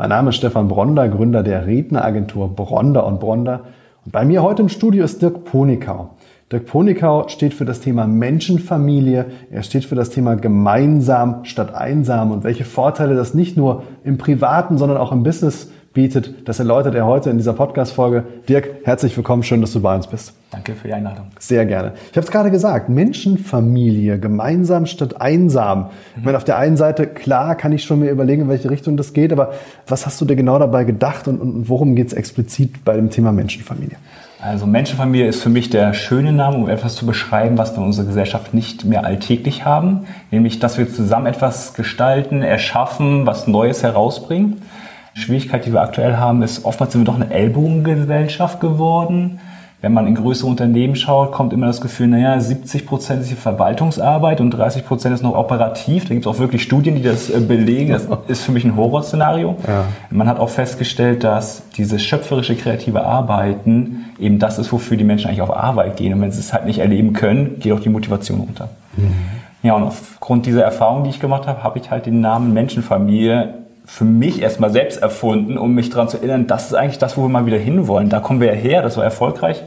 Mein Name ist Stefan Bronder, Gründer der Redneragentur Bronder und Bronder. Und bei mir heute im Studio ist Dirk Ponikau. Dirk Ponikau steht für das Thema Menschenfamilie. Er steht für das Thema gemeinsam statt einsam und welche Vorteile das nicht nur im privaten, sondern auch im Business bietet. Das erläutert er heute in dieser Podcast-Folge. Dirk, herzlich willkommen. Schön, dass du bei uns bist. Danke für die Einladung. Sehr gerne. Ich habe es gerade gesagt, Menschenfamilie, gemeinsam statt einsam. Mhm. Ich meine, auf der einen Seite, klar, kann ich schon mir überlegen, in welche Richtung das geht, aber was hast du dir genau dabei gedacht und, und worum geht es explizit bei dem Thema Menschenfamilie? Also Menschenfamilie ist für mich der schöne Name, um etwas zu beschreiben, was wir in unserer Gesellschaft nicht mehr alltäglich haben. Nämlich, dass wir zusammen etwas gestalten, erschaffen, was Neues herausbringen. Schwierigkeit, die wir aktuell haben, ist, oftmals sind wir doch eine Ellbogengesellschaft geworden. Wenn man in größere Unternehmen schaut, kommt immer das Gefühl, naja, 70 Prozent ist die Verwaltungsarbeit und 30 Prozent ist noch operativ. Da gibt es auch wirklich Studien, die das äh, belegen. Das ist für mich ein Horrorszenario. Ja. Man hat auch festgestellt, dass dieses schöpferische, kreative Arbeiten eben das ist, wofür die Menschen eigentlich auf Arbeit gehen. Und wenn sie es halt nicht erleben können, geht auch die Motivation runter. Mhm. Ja, und aufgrund dieser Erfahrung, die ich gemacht habe, habe ich halt den Namen Menschenfamilie für mich erstmal selbst erfunden, um mich daran zu erinnern, das ist eigentlich das, wo wir mal wieder hinwollen. Da kommen wir ja her, das war erfolgreich.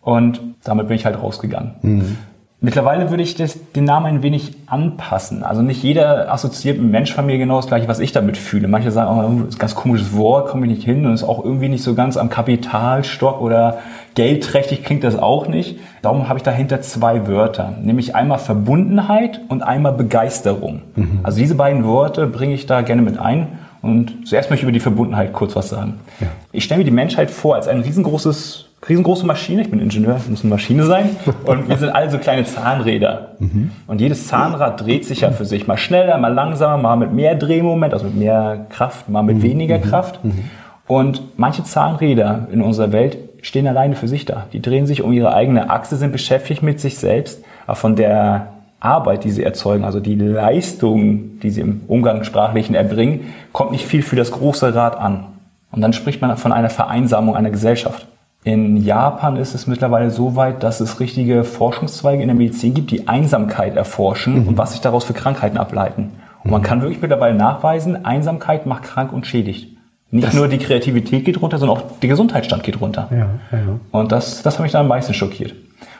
Und damit bin ich halt rausgegangen. Mhm. Mittlerweile würde ich das, den Namen ein wenig anpassen. Also nicht jeder assoziiert mit Menschfamilie genau das gleiche, was ich damit fühle. Manche sagen, oh, das ist ein ganz komisches Wort, komme ich nicht hin und ist auch irgendwie nicht so ganz am Kapitalstock oder geldträchtig klingt das auch nicht. Darum habe ich dahinter zwei Wörter, nämlich einmal Verbundenheit und einmal Begeisterung. Mhm. Also diese beiden Worte bringe ich da gerne mit ein. Und zuerst möchte ich über die Verbundenheit kurz was sagen. Ja. Ich stelle mir die Menschheit vor als ein riesengroßes riesengroße Maschine. Ich bin Ingenieur, muss eine Maschine sein. Und wir sind alle so kleine Zahnräder. Mhm. Und jedes Zahnrad dreht sich ja für sich. Mal schneller, mal langsamer, mal mit mehr Drehmoment, also mit mehr Kraft, mal mit mhm. weniger mhm. Kraft. Mhm. Und manche Zahnräder in unserer Welt stehen alleine für sich da. Die drehen sich um ihre eigene Achse, sind beschäftigt mit sich selbst. Aber von der Arbeit, die sie erzeugen, also die Leistung, die sie im Umgangssprachlichen erbringen, kommt nicht viel für das große Rad an. Und dann spricht man von einer Vereinsamung einer Gesellschaft. In Japan ist es mittlerweile so weit, dass es richtige Forschungszweige in der Medizin gibt, die Einsamkeit erforschen mhm. und was sich daraus für Krankheiten ableiten. Und man mhm. kann wirklich mittlerweile nachweisen, Einsamkeit macht krank und schädigt. Nicht das nur die Kreativität geht runter, sondern auch der Gesundheitsstand geht runter. Ja, ja. Und das, das hat mich dann am meisten schockiert.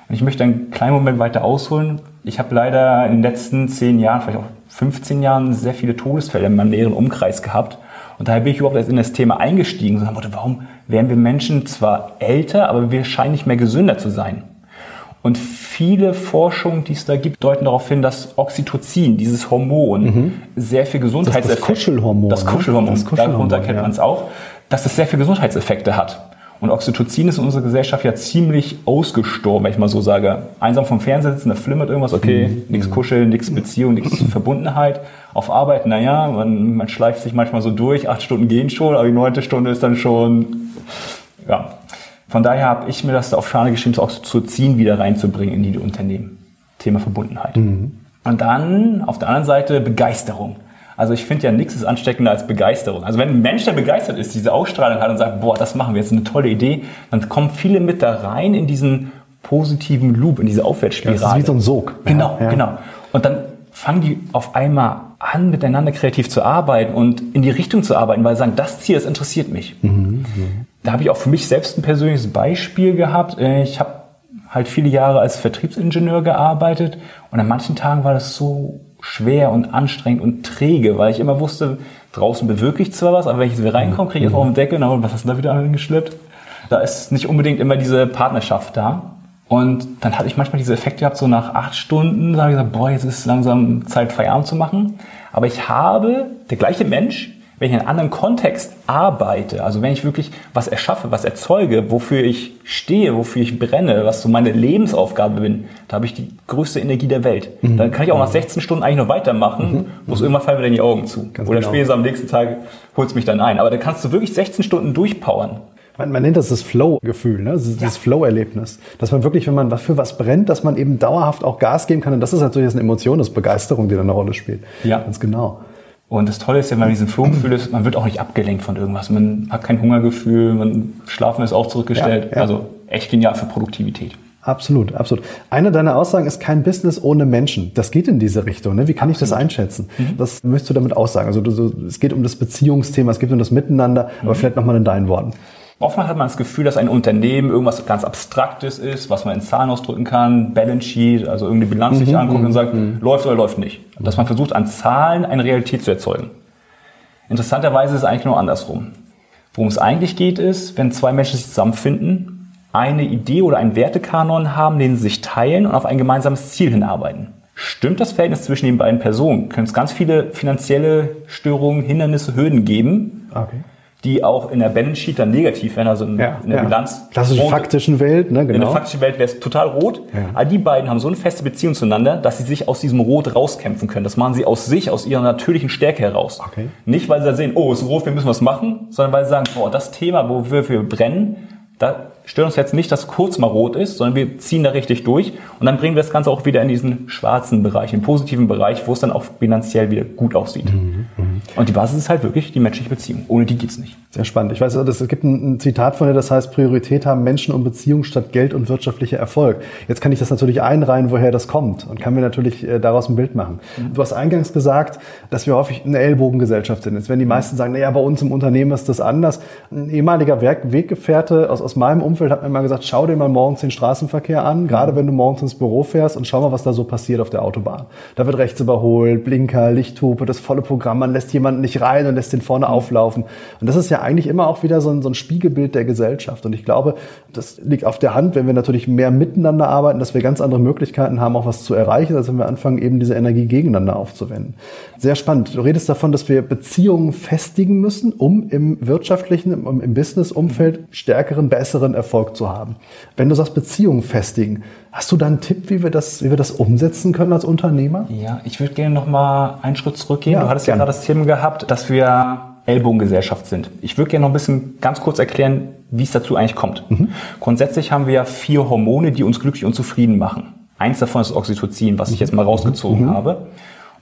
Und ich möchte einen kleinen Moment weiter ausholen. Ich habe leider in den letzten zehn Jahren, vielleicht auch 15 Jahren, sehr viele Todesfälle in meinem näheren Umkreis gehabt. Und daher bin ich überhaupt erst in das Thema eingestiegen und dachte, warum werden wir Menschen zwar älter, aber wir scheinen nicht mehr gesünder zu sein. Und viele Forschungen, die es da gibt, deuten darauf hin, dass Oxytocin, dieses Hormon, mhm. sehr viel Gesundheitseffekte... Das, das Kuschelhormon. Das ne? Kuschelhormon, das Kuschelhormon darunter kennt ja. man es auch, dass es sehr viel Gesundheitseffekte hat. Und Oxytocin ist in unserer Gesellschaft ja ziemlich ausgestorben, wenn ich mal so sage. Einsam vom Fernseher sitzen, da flimmert irgendwas, okay, mhm. nichts Kuscheln, nichts Beziehung, nichts Verbundenheit. Auf Arbeit, naja, man, man schleift sich manchmal so durch, acht Stunden gehen schon, aber die neunte Stunde ist dann schon, ja. Von daher habe ich mir das auf Fahne geschrieben, das Oxytocin wieder reinzubringen in die Unternehmen. Thema Verbundenheit. Mhm. Und dann auf der anderen Seite Begeisterung. Also ich finde ja nichts ist ansteckender als Begeisterung. Also wenn ein Mensch, der begeistert ist, diese Ausstrahlung hat und sagt, boah, das machen wir jetzt, eine tolle Idee, dann kommen viele mit da rein in diesen positiven Loop, in diese Aufwärtsspirale. Ja, das ist wie so ein Sog. Genau, ja. genau. Und dann fangen die auf einmal an, miteinander kreativ zu arbeiten und in die Richtung zu arbeiten, weil sie sagen, das Ziel, das interessiert mich. Mhm, mhm. Da habe ich auch für mich selbst ein persönliches Beispiel gehabt. Ich habe halt viele Jahre als Vertriebsingenieur gearbeitet und an manchen Tagen war das so schwer und anstrengend und träge, weil ich immer wusste, draußen bewirke ich zwar was, aber wenn ich jetzt reinkomme, kriege ich jetzt auf den Deckel, na, was hast du da wieder angeschleppt? Da ist nicht unbedingt immer diese Partnerschaft da. Und dann hatte ich manchmal diese Effekte gehabt, so nach acht Stunden, da habe ich gesagt, boah, jetzt ist es langsam Zeit, Feierabend zu machen. Aber ich habe, der gleiche Mensch, wenn ich in einem anderen Kontext arbeite, also wenn ich wirklich was erschaffe, was erzeuge, wofür ich stehe, wofür ich brenne, was so meine Lebensaufgabe bin, da habe ich die größte Energie der Welt. Mhm. Dann kann ich auch nach 16 Stunden eigentlich noch weitermachen, mhm. muss irgendwann fallen mir dann die Augen zu. Ganz Oder genau. spätestens am nächsten Tag holt es mich dann ein. Aber da kannst du wirklich 16 Stunden durchpowern. Man, man nennt das das Flow-Gefühl, ne? das, ja. Flow-Erlebnis. Dass man wirklich, wenn man für was brennt, dass man eben dauerhaft auch Gas geben kann. Und das ist natürlich eine Emotion, das ist Begeisterung, die da eine Rolle spielt. Ja. Ganz genau. Und das Tolle ist ja, wenn man diesen Flow-Gefühl ist, man wird auch nicht abgelenkt von irgendwas. Man hat kein Hungergefühl, man Schlafen ist auch zurückgestellt. Ja, ja. Also echt genial für Produktivität. Absolut, absolut. Eine deiner Aussagen ist kein Business ohne Menschen. Das geht in diese Richtung. Ne? Wie kann absolut. ich das einschätzen? Mhm. Was möchtest du damit aussagen? Also du, es geht um das Beziehungsthema, es geht um das Miteinander, mhm. aber vielleicht nochmal in deinen Worten. Oftmals hat man das Gefühl, dass ein Unternehmen irgendwas ganz Abstraktes ist, was man in Zahlen ausdrücken kann, Balance Sheet, also irgendeine Bilanz sich mhm, anguckt und mhm, sagt, mhm. läuft oder läuft nicht. Dass man versucht, an Zahlen eine Realität zu erzeugen. Interessanterweise ist es eigentlich nur andersrum. Worum es eigentlich geht, ist, wenn zwei Menschen sich zusammenfinden, eine Idee oder einen Wertekanon haben, den sie sich teilen und auf ein gemeinsames Ziel hinarbeiten. Stimmt das Verhältnis zwischen den beiden Personen? Können es ganz viele finanzielle Störungen, Hindernisse, Hürden geben? Okay die auch in der Balance Sheet dann negativ werden, also in, ja, in der ja. Bilanz. Klassische rot. faktischen Welt, ne, genau. In der faktischen Welt wäre es total rot. Ja. Aber die beiden haben so eine feste Beziehung zueinander, dass sie sich aus diesem Rot rauskämpfen können. Das machen sie aus sich, aus ihrer natürlichen Stärke heraus. Okay. Nicht, weil sie da sehen, oh, es ist rot, wir müssen was machen, sondern weil sie sagen, boah, das Thema, wo wir, wir brennen, da stört uns jetzt nicht, dass kurz mal rot ist, sondern wir ziehen da richtig durch und dann bringen wir das Ganze auch wieder in diesen schwarzen Bereich, den positiven Bereich, wo es dann auch finanziell wieder gut aussieht. Mhm, mh. Und die Basis ist halt wirklich die menschliche Beziehung. Ohne die geht's nicht. Sehr spannend. Ich weiß, es gibt ein, ein Zitat von dir, das heißt, Priorität haben Menschen und Beziehungen statt Geld und wirtschaftlicher Erfolg. Jetzt kann ich das natürlich einreihen, woher das kommt und kann mir natürlich äh, daraus ein Bild machen. Mhm. Du hast eingangs gesagt, dass wir häufig eine Ellbogengesellschaft sind. Jetzt werden die meisten sagen, naja, bei uns im Unternehmen ist das anders. Ein ehemaliger Weggefährte aus, aus meinem Umfeld hat mir mal gesagt, schau dir mal morgens den Straßenverkehr an, gerade wenn du morgens ins Büro fährst und schau mal, was da so passiert auf der Autobahn. Da wird rechts überholt, Blinker, Lichthupe, das volle Programm, man lässt jemanden nicht rein und lässt den vorne mhm. auflaufen. Und das ist ja eigentlich immer auch wieder so ein, so ein Spiegelbild der Gesellschaft. Und ich glaube, das liegt auf der Hand, wenn wir natürlich mehr miteinander arbeiten, dass wir ganz andere Möglichkeiten haben, auch was zu erreichen, als wenn wir anfangen, eben diese Energie gegeneinander aufzuwenden. Sehr spannend. Du redest davon, dass wir Beziehungen festigen müssen, um im wirtschaftlichen, im, im Business-Umfeld stärkeren, besseren Erfolg zu haben. Wenn du sagst Beziehungen festigen, hast du da einen Tipp, wie wir das, wie wir das umsetzen können als Unternehmer? Ja, ich würde gerne noch mal einen Schritt zurückgehen. Ja, du hattest gerne. ja gerade das Thema gehabt, dass wir Ellbogengesellschaft sind. Ich würde gerne noch ein bisschen ganz kurz erklären, wie es dazu eigentlich kommt. Mhm. Grundsätzlich haben wir ja vier Hormone, die uns glücklich und zufrieden machen. Eins davon ist Oxytocin, was ich jetzt mal rausgezogen mhm. habe.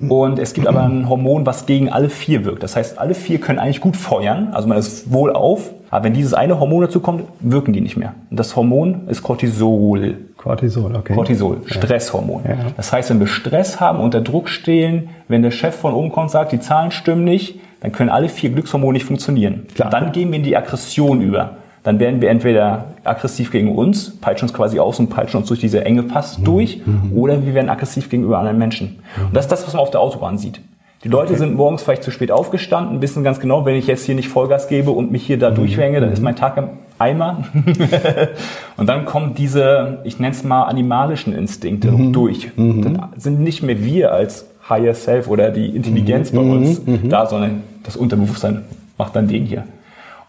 Und es gibt aber ein Hormon, was gegen alle vier wirkt. Das heißt, alle vier können eigentlich gut feuern, also man ist wohl auf, aber wenn dieses eine Hormon dazu kommt, wirken die nicht mehr. Und das Hormon ist Cortisol. Cortisol, okay. Cortisol, Stresshormon. Ja. Das heißt, wenn wir Stress haben, unter Druck stehen, wenn der Chef von oben kommt und sagt, die Zahlen stimmen nicht, dann können alle vier Glückshormone nicht funktionieren. Klar. Dann gehen wir in die Aggression über. Dann werden wir entweder aggressiv gegen uns, peitschen uns quasi aus und peitschen uns durch diese enge Pass mhm. durch, mhm. oder wir werden aggressiv gegenüber anderen Menschen. Mhm. Und das ist das, was man auf der Autobahn sieht. Die Leute okay. sind morgens vielleicht zu spät aufgestanden, wissen ganz genau, wenn ich jetzt hier nicht Vollgas gebe und mich hier da mhm. durchhänge, dann ist mhm. mein Tag im Eimer. und dann kommen diese, ich nenne es mal, animalischen Instinkte mhm. durch. Dann sind nicht mehr wir als Higher Self oder die Intelligenz bei uns da, sondern das Unterbewusstsein macht dann den hier.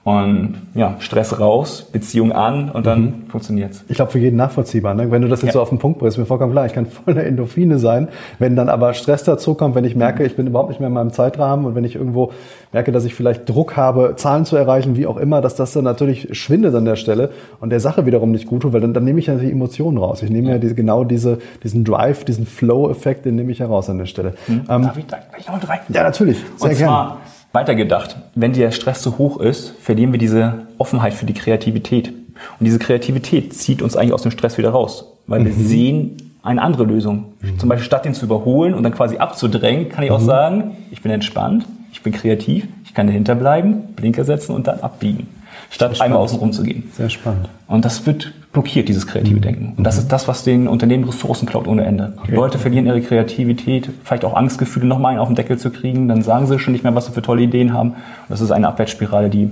Und ja, Stress raus, Beziehung an und dann mhm. funktioniert's. Ich glaube, für jeden nachvollziehbar. Ne? Wenn du das jetzt ja. so auf den Punkt bringst, mir vollkommen klar, ich kann voller Endorphine sein. Wenn dann aber Stress dazu kommt, wenn ich merke, ich bin überhaupt nicht mehr in meinem Zeitrahmen und wenn ich irgendwo merke, dass ich vielleicht Druck habe, Zahlen zu erreichen, wie auch immer, dass das dann natürlich schwindet an der Stelle und der Sache wiederum nicht gut tut, weil dann, dann nehme ich ja die Emotionen raus. Ich nehme ja, ja diese, genau diese, diesen Drive, diesen Flow-Effekt, den nehme ich heraus an der Stelle. Mhm. Ähm, Darf ich da gleich noch rein? Ja, natürlich. Sehr gerne Weitergedacht, wenn der Stress zu hoch ist, verlieren wir diese Offenheit für die Kreativität. Und diese Kreativität zieht uns eigentlich aus dem Stress wieder raus, weil mhm. wir sehen eine andere Lösung. Mhm. Zum Beispiel statt den zu überholen und dann quasi abzudrängen, kann ich auch mhm. sagen, ich bin entspannt, ich bin kreativ, ich kann dahinter bleiben, Blinker setzen und dann abbiegen statt einmal außen rum zu gehen. Sehr spannend. Und das wird blockiert, dieses kreative mhm. Denken. Und das mhm. ist das, was den Unternehmen Ressourcen klaut ohne Ende. Okay. Leute verlieren ihre Kreativität, vielleicht auch Angstgefühle, nochmal einen auf den Deckel zu kriegen, dann sagen sie schon nicht mehr, was sie für tolle Ideen haben. Und das ist eine Abwärtsspirale, die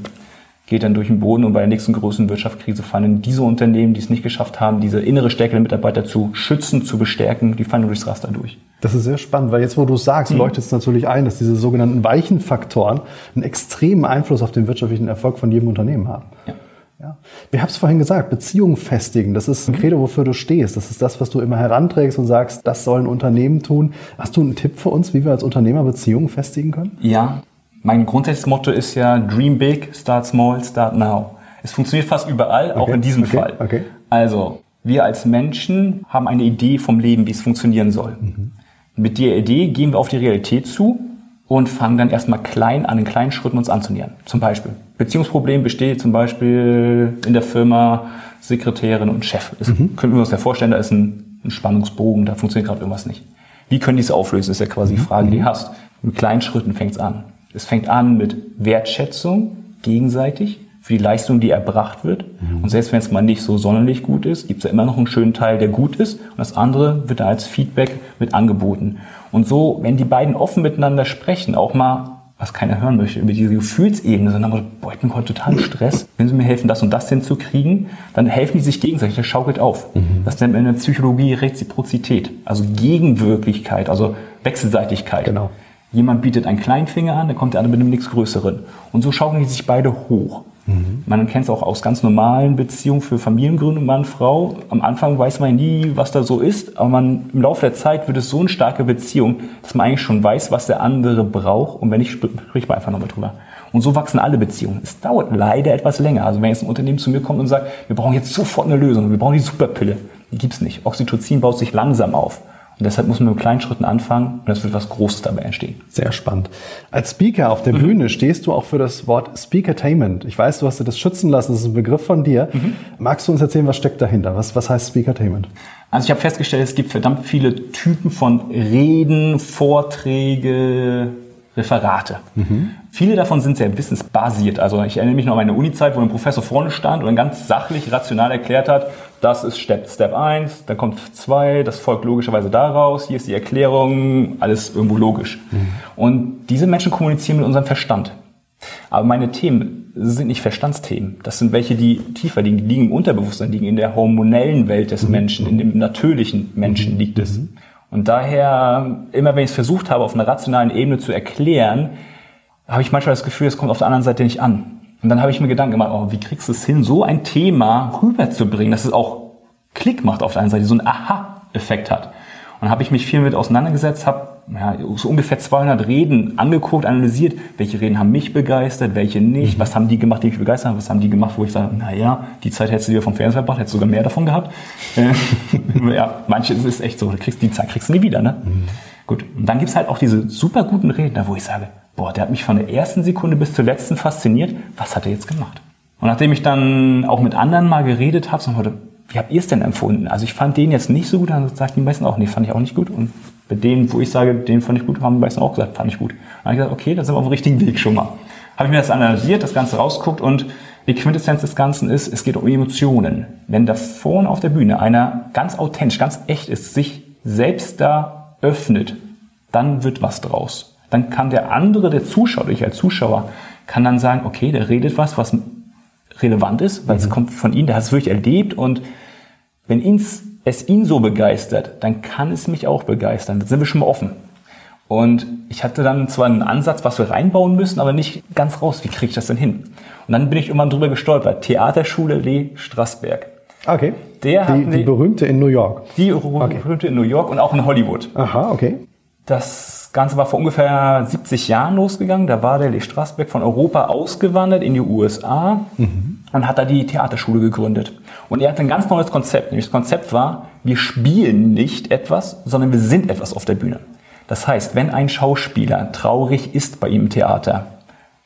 geht dann durch den Boden und bei der nächsten größeren Wirtschaftskrise fallen diese Unternehmen, die es nicht geschafft haben, diese innere Stärke der Mitarbeiter zu schützen, zu bestärken, die fallen durchs Raster durch. Das ist sehr spannend, weil jetzt, wo du es sagst, mhm. leuchtet es natürlich ein, dass diese sogenannten weichen Faktoren einen extremen Einfluss auf den wirtschaftlichen Erfolg von jedem Unternehmen haben. Ja. Ja. Wir haben es vorhin gesagt, Beziehungen festigen, das ist ein. Credo, wofür du stehst. Das ist das, was du immer heranträgst und sagst, das sollen Unternehmen tun. Hast du einen Tipp für uns, wie wir als Unternehmer Beziehungen festigen können? Ja, mein grundsätzliches Motto ist ja Dream big, start small, start now. Es funktioniert fast überall, okay. auch in diesem okay. Fall. Okay. Also, wir als Menschen haben eine Idee vom Leben, wie es funktionieren soll. Mhm. Mit der Idee gehen wir auf die Realität zu und fangen dann erstmal klein an, in kleinen Schritten uns anzunähern. Zum Beispiel. Beziehungsproblem besteht zum Beispiel in der Firma Sekretärin und Chef. Das mhm. können wir uns ja vorstellen, da ist ein, ein Spannungsbogen, da funktioniert gerade irgendwas nicht. Wie können die es auflösen, ist ja quasi die Frage, die du mhm. hast. Mit kleinen Schritten fängt es an. Es fängt an mit Wertschätzung gegenseitig für die Leistung, die erbracht wird. Mhm. Und selbst wenn es mal nicht so sonderlich gut ist, gibt es ja immer noch einen schönen Teil, der gut ist. Und das andere wird da als Feedback mit angeboten. Und so, wenn die beiden offen miteinander sprechen, auch mal was keiner hören möchte, über diese Gefühlsebene, sondern aber, boah, ich bin heute total Stress. Wenn sie mir helfen, das und das hinzukriegen, dann helfen die sich gegenseitig, das schaukelt auf. Mhm. Das nennt man in der Psychologie Reziprozität, also Gegenwirklichkeit, also Wechselseitigkeit. Genau. Jemand bietet einen kleinen Finger an, dann kommt der andere mit einem nichts Größeren. Und so schaukeln die sich beide hoch. Man kennt es auch aus ganz normalen Beziehungen für Familiengründung Mann, Frau. Am Anfang weiß man nie, was da so ist, aber man, im Laufe der Zeit wird es so eine starke Beziehung, dass man eigentlich schon weiß, was der andere braucht und wenn nicht, spricht man einfach nochmal drüber. Und so wachsen alle Beziehungen. Es dauert leider etwas länger. Also wenn jetzt ein Unternehmen zu mir kommt und sagt, wir brauchen jetzt sofort eine Lösung, wir brauchen die Superpille, die gibt's nicht. Oxytocin baut sich langsam auf. Und deshalb muss man mit kleinen Schritten anfangen und es wird was Großes dabei entstehen. Sehr spannend. Als Speaker auf der mhm. Bühne stehst du auch für das Wort Speakertainment. Ich weiß, du hast dir das schützen lassen, das ist ein Begriff von dir. Mhm. Magst du uns erzählen, was steckt dahinter? Was, was heißt Speakertainment? Also ich habe festgestellt, es gibt verdammt viele Typen von Reden, Vorträge, Referate. Mhm. Viele davon sind sehr wissensbasiert. Also ich erinnere mich noch an meine Uni-Zeit, wo ein Professor vorne stand und ganz sachlich, rational erklärt hat, das ist Step, Step 1, dann kommt 2, das folgt logischerweise daraus, hier ist die Erklärung, alles irgendwo logisch. Mhm. Und diese Menschen kommunizieren mit unserem Verstand. Aber meine Themen sind nicht Verstandsthemen. Das sind welche, die tiefer liegen, die liegen im Unterbewusstsein, liegen in der hormonellen Welt des mhm. Menschen, in dem natürlichen Menschen mhm. liegt es. Mhm. Und daher, immer wenn ich es versucht habe, auf einer rationalen Ebene zu erklären, habe ich manchmal das Gefühl, es kommt auf der anderen Seite nicht an. Und dann habe ich mir Gedanken gemacht, oh, wie kriegst du es hin, so ein Thema rüberzubringen, dass es auch Klick macht auf der einen Seite, so einen Aha-Effekt hat. Und habe ich mich viel mit auseinandergesetzt, habe ja, so ungefähr 200 Reden angeguckt, analysiert, welche Reden haben mich begeistert, welche nicht, mhm. was haben die gemacht, die mich begeistert haben, was haben die gemacht, wo ich sage, naja, die Zeit hättest du dir vom Fernseher gebracht, hättest du sogar mehr davon gehabt. Ja, manche ist echt so, du kriegst die Zeit kriegst du nie wieder, ne? Mhm. Gut, und dann gibt's halt auch diese super guten Redner, wo ich sage, boah, der hat mich von der ersten Sekunde bis zur letzten fasziniert, was hat er jetzt gemacht? Und nachdem ich dann auch mit anderen mal geredet habe, so heute, wie habt ihr es denn empfunden? Also ich fand den jetzt nicht so gut, dann sagt die meisten auch, nee, fand ich auch nicht gut. Und bei denen, wo ich sage, den fand ich gut, haben die meisten auch gesagt, fand ich gut. Dann habe ich gesagt, okay, da sind wir auf dem richtigen Weg schon mal. Habe ich mir das analysiert, das Ganze rausguckt und die Quintessenz des Ganzen ist, es geht um Emotionen. Wenn da vorne auf der Bühne einer ganz authentisch, ganz echt ist, sich selbst da öffnet, dann wird was draus. Dann kann der andere, der Zuschauer, ich als Zuschauer, kann dann sagen, okay, der redet was, was relevant ist, weil mhm. es kommt von ihm, der hat es wirklich erlebt und wenn ihns, es ihn so begeistert, dann kann es mich auch begeistern. Dann sind wir schon mal offen. Und ich hatte dann zwar einen Ansatz, was wir reinbauen müssen, aber nicht ganz raus. Wie kriege ich das denn hin? Und dann bin ich irgendwann drüber gestolpert. Theaterschule Lee Strassberg. Okay. Der die, hat die berühmte in New York. Die okay. berühmte in New York und auch in Hollywood. Aha, okay. Das Ganze war vor ungefähr 70 Jahren losgegangen. Da war der Lee Strassberg von Europa ausgewandert in die USA mhm. und hat da die Theaterschule gegründet. Und er hatte ein ganz neues Konzept. Nämlich das Konzept war, wir spielen nicht etwas, sondern wir sind etwas auf der Bühne. Das heißt, wenn ein Schauspieler traurig ist bei ihm im Theater,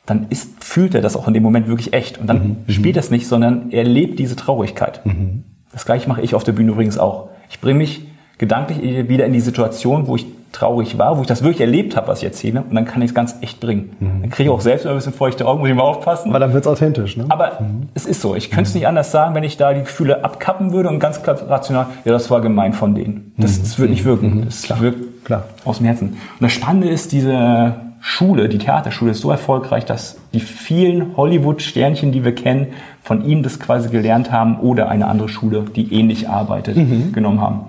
dann ist, fühlt er das auch in dem Moment wirklich echt. Und dann mhm. mhm. spielt er es nicht, sondern er lebt diese Traurigkeit. Mhm. Das gleiche mache ich auf der Bühne übrigens auch. Ich bringe mich gedanklich wieder in die Situation, wo ich traurig war, wo ich das wirklich erlebt habe, was ich erzähle, und dann kann ich es ganz echt bringen. Mhm. Dann kriege ich auch selbst ein bisschen feuchte Augen, muss ich mal aufpassen. Weil dann wird es authentisch, ne? Aber mhm. es ist so. Ich könnte es nicht anders sagen, wenn ich da die Gefühle abkappen würde und ganz klar rational, ja, das war gemein von denen. Das, mhm. das wird nicht wirken. Mhm. Das klar. wirkt klar. aus dem Herzen. Und das Spannende ist, diese Schule, die Theaterschule ist so erfolgreich, dass die vielen Hollywood-Sternchen, die wir kennen, von ihm das quasi gelernt haben oder eine andere Schule, die ähnlich arbeitet, mhm. genommen haben.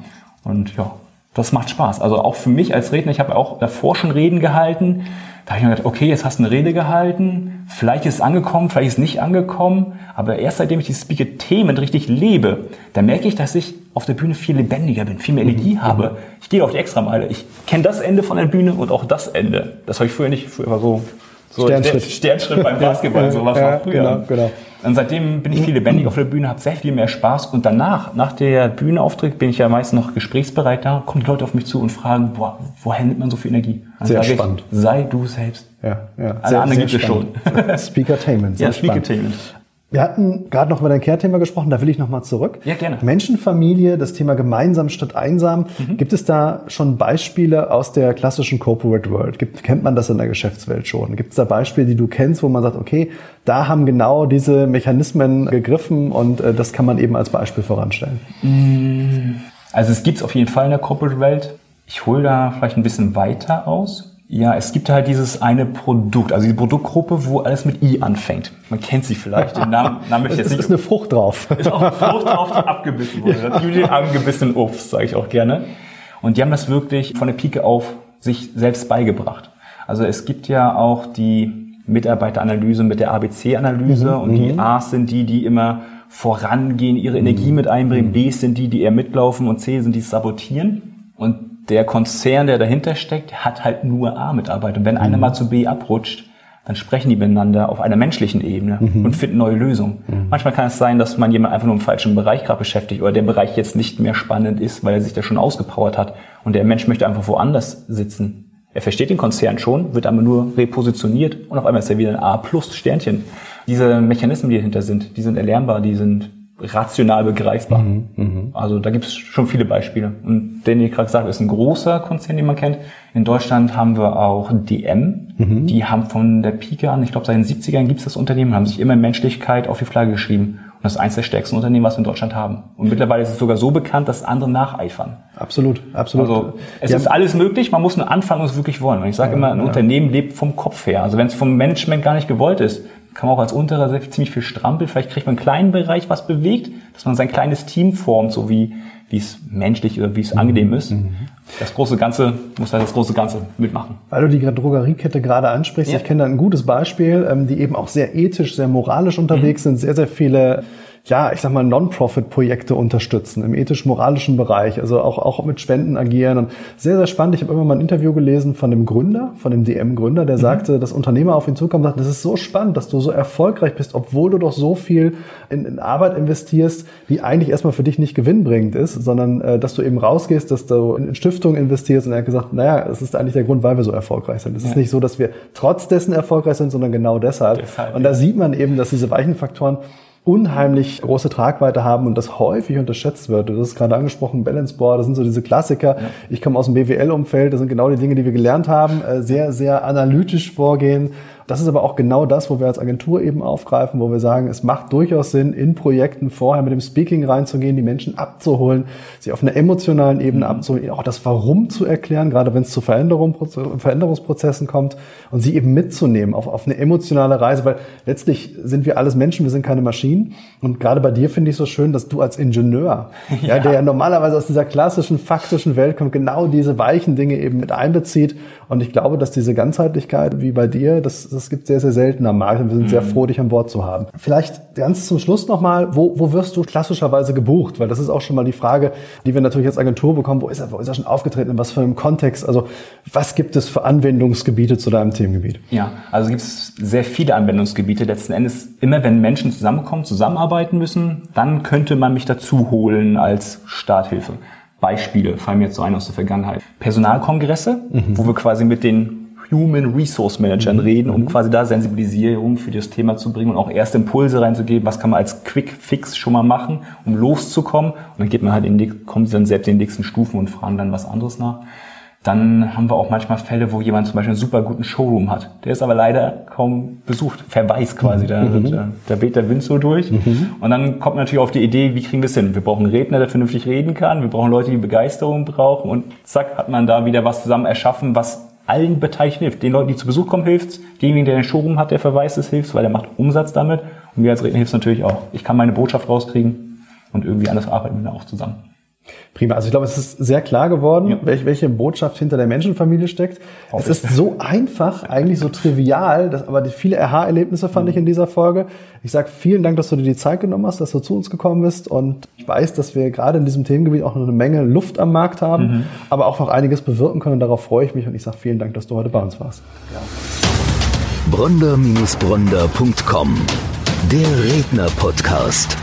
Und ja, Das macht Spaß. Also auch für mich als Redner, ich habe auch davor schon Reden gehalten. Da habe ich mir gedacht, okay, jetzt hast du eine Rede gehalten, vielleicht ist es angekommen, vielleicht ist es nicht angekommen, aber erst seitdem ich die Speaker-Themen richtig lebe, da merke ich, dass ich auf der Bühne viel lebendiger bin, viel mehr Energie mhm. habe. Ich gehe auf die Extrameile. Ich kenne das Ende von der Bühne und auch das Ende. Das habe ich früher nicht, früher war so so Sternschritt. Sternschritt beim Basketball, so was ja, früher. Genau, genau. Und seitdem bin ich viel lebendig auf der Bühne, habe sehr viel mehr Spaß. Und danach, nach der Bühnenauftritt, bin ich ja meist noch gesprächsbereit da, kommen Leute auf mich zu und fragen, boah, woher nimmt man so viel Energie? Dann sehr spannend. Ich, sei du selbst. Ja, ja. Alle anderen gibt es schon. Speakertainment. Ja, Speakertainment. Wir hatten gerade noch über dein Care-Thema gesprochen, da will ich noch mal zurück. Ja, gerne. Menschenfamilie, das Thema gemeinsam statt einsam. Mhm. Gibt es da schon Beispiele aus der klassischen Corporate World? Gibt, kennt man das in der Geschäftswelt schon? Gibt es da Beispiele, die du kennst, wo man sagt, okay, da haben genau diese Mechanismen gegriffen und äh, das kann man eben als Beispiel voranstellen? Mm. Also es gibt es auf jeden Fall in der Corporate Welt. Ich hole da vielleicht ein bisschen weiter aus. Ja, es gibt halt dieses eine Produkt, also die Produktgruppe, wo alles mit I anfängt. Man kennt sie vielleicht, den Namen, Namen ich jetzt nicht. ist eine Frucht drauf. Ist auch eine Frucht drauf, die abgebissen wurde. Ja. Natürlich angebissenen Obst, sage ich auch gerne. Und die haben das wirklich von der Pike auf sich selbst beigebracht. Also es gibt ja auch die Mitarbeiteranalyse mit der ABC-Analyse mhm. und die mhm. A's sind die, die immer vorangehen, ihre Energie mhm. mit einbringen, mhm. B's sind die, die eher mitlaufen und C sind die, die sabotieren. Und der Konzern, der dahinter steckt, hat halt nur A-Mitarbeiter. Und wenn mhm. einer mal zu B abrutscht, dann sprechen die miteinander auf einer menschlichen Ebene mhm. und finden neue Lösungen. Mhm. Manchmal kann es sein, dass man jemand einfach nur im falschen Bereich gerade beschäftigt oder der Bereich jetzt nicht mehr spannend ist, weil er sich da schon ausgepowert hat und der Mensch möchte einfach woanders sitzen. Er versteht den Konzern schon, wird aber nur repositioniert und auf einmal ist er wieder ein A plus Sternchen. Diese Mechanismen, die dahinter sind, die sind erlernbar, die sind rational begreifbar. Mhm, mh. Also da gibt es schon viele Beispiele. Und den ich gerade gesagt ist ein großer Konzern, den man kennt. In Deutschland haben wir auch DM. Mhm. Die haben von der Pike an, ich glaube seit den 70ern gibt es das Unternehmen, haben sich immer Menschlichkeit auf die Flagge geschrieben. Und das ist eines der stärksten Unternehmen, was wir in Deutschland haben. Und mittlerweile ist es sogar so bekannt, dass andere nacheifern. Absolut, absolut. Also es Die ist alles möglich, man muss nur anfangen und es wirklich wollen. Und ich sage ja, immer, ein ja. Unternehmen lebt vom Kopf her. Also wenn es vom Management gar nicht gewollt ist, kann man auch als unterer ziemlich viel strampeln. Vielleicht kriegt man einen kleinen Bereich was bewegt, dass man sein kleines Team formt, so wie, wie es menschlich oder wie es angenehm ist. Mhm. Das große Ganze muss halt das große Ganze mitmachen. Weil du die Drogeriekette gerade ansprichst, ja. ich kenne da ein gutes Beispiel, ähm, die eben auch sehr ethisch, sehr moralisch unterwegs mhm. sind, sehr, sehr viele ja, ich sag mal, Non-Profit-Projekte unterstützen im ethisch-moralischen Bereich, also auch, auch mit Spenden agieren. Und sehr, sehr spannend. Ich habe immer mal ein Interview gelesen von dem Gründer, von dem DM-Gründer, der mhm. sagte, dass Unternehmer auf ihn zukommen und sagt, das ist so spannend, dass du so erfolgreich bist, obwohl du doch so viel in, in Arbeit investierst, die eigentlich erstmal für dich nicht gewinnbringend ist, sondern äh, dass du eben rausgehst, dass du in Stiftungen investierst. Und er hat gesagt, naja, es ist eigentlich der Grund, weil wir so erfolgreich sind. Es ja. ist nicht so, dass wir trotz dessen erfolgreich sind, sondern genau deshalb. deshalb und da sieht man eben, dass diese weichen Faktoren unheimlich große Tragweite haben und das häufig unterschätzt wird. Du hast gerade angesprochen, Balance Board, das sind so diese Klassiker. Ja. Ich komme aus dem BWL-Umfeld, das sind genau die Dinge, die wir gelernt haben. Äh, sehr, sehr analytisch vorgehen, das ist aber auch genau das, wo wir als Agentur eben aufgreifen, wo wir sagen, es macht durchaus Sinn, in Projekten vorher mit dem Speaking reinzugehen, die Menschen abzuholen, sie auf einer emotionalen Ebene mhm. abzuholen, auch das Warum zu erklären, gerade wenn es zu Veränderung, Veränderungsprozessen kommt und sie eben mitzunehmen auf, auf eine emotionale Reise, weil letztlich sind wir alles Menschen, wir sind keine Maschinen. Und gerade bei dir finde ich so schön, dass du als Ingenieur, ja. ja, der ja normalerweise aus dieser klassischen, faktischen Welt kommt, genau diese weichen Dinge eben mit einbezieht. Und ich glaube, dass diese Ganzheitlichkeit wie bei dir, das das gibt sehr, sehr selten am Markt und wir sind mhm. sehr froh, dich an Bord zu haben. Vielleicht ganz zum Schluss nochmal, wo, wo wirst du klassischerweise gebucht? Weil das ist auch schon mal die Frage, die wir natürlich als Agentur bekommen. Wo ist er, wo ist er schon aufgetreten? In was für einem Kontext? Also was gibt es für Anwendungsgebiete zu deinem Themengebiet? Ja, also gibt es sehr viele Anwendungsgebiete. Letzten Endes, immer wenn Menschen zusammenkommen, zusammenarbeiten müssen, dann könnte man mich dazu holen als Starthilfe. Beispiele fallen mir jetzt so ein aus der Vergangenheit. Personalkongresse, mhm. wo wir quasi mit den Human Resource Managern mhm. reden, um mhm. quasi da Sensibilisierung für das Thema zu bringen und auch erste Impulse reinzugeben, was kann man als Quick Fix schon mal machen, um loszukommen. Und dann geht man halt in die, kommen sie dann selbst in die nächsten Stufen und fragen dann was anderes nach. Dann haben wir auch manchmal Fälle, wo jemand zum Beispiel einen super guten Showroom hat. Der ist aber leider kaum besucht, verweist quasi. Da, mhm. da, da weht der Wind so durch. Mhm. Und dann kommt man natürlich auf die Idee, wie kriegen wir es hin? Wir brauchen einen Redner, der vernünftig reden kann. Wir brauchen Leute, die Begeisterung brauchen. Und zack, hat man da wieder was zusammen erschaffen, was allen Beteiligten hilft. Den Leuten, die zu Besuch kommen, hilft Demjenigen, der den Showroom hat, der verweist es, hilft weil er macht Umsatz damit. Und mir als Redner hilft es natürlich auch. Ich kann meine Botschaft rauskriegen und irgendwie anders arbeiten wir auch zusammen. Prima. Also ich glaube, es ist sehr klar geworden, ja. welche, welche Botschaft hinter der Menschenfamilie steckt. Hoffe es ist so einfach, eigentlich so trivial, dass, aber die viele Aha-Erlebnisse fand mhm. ich in dieser Folge. Ich sage vielen Dank, dass du dir die Zeit genommen hast, dass du zu uns gekommen bist. Und ich weiß, dass wir gerade in diesem Themengebiet auch noch eine Menge Luft am Markt haben, mhm. aber auch noch einiges bewirken können. Und darauf freue ich mich. Und ich sage vielen Dank, dass du heute bei uns warst. Ja. Bronder-Bronder.com Der Redner-Podcast.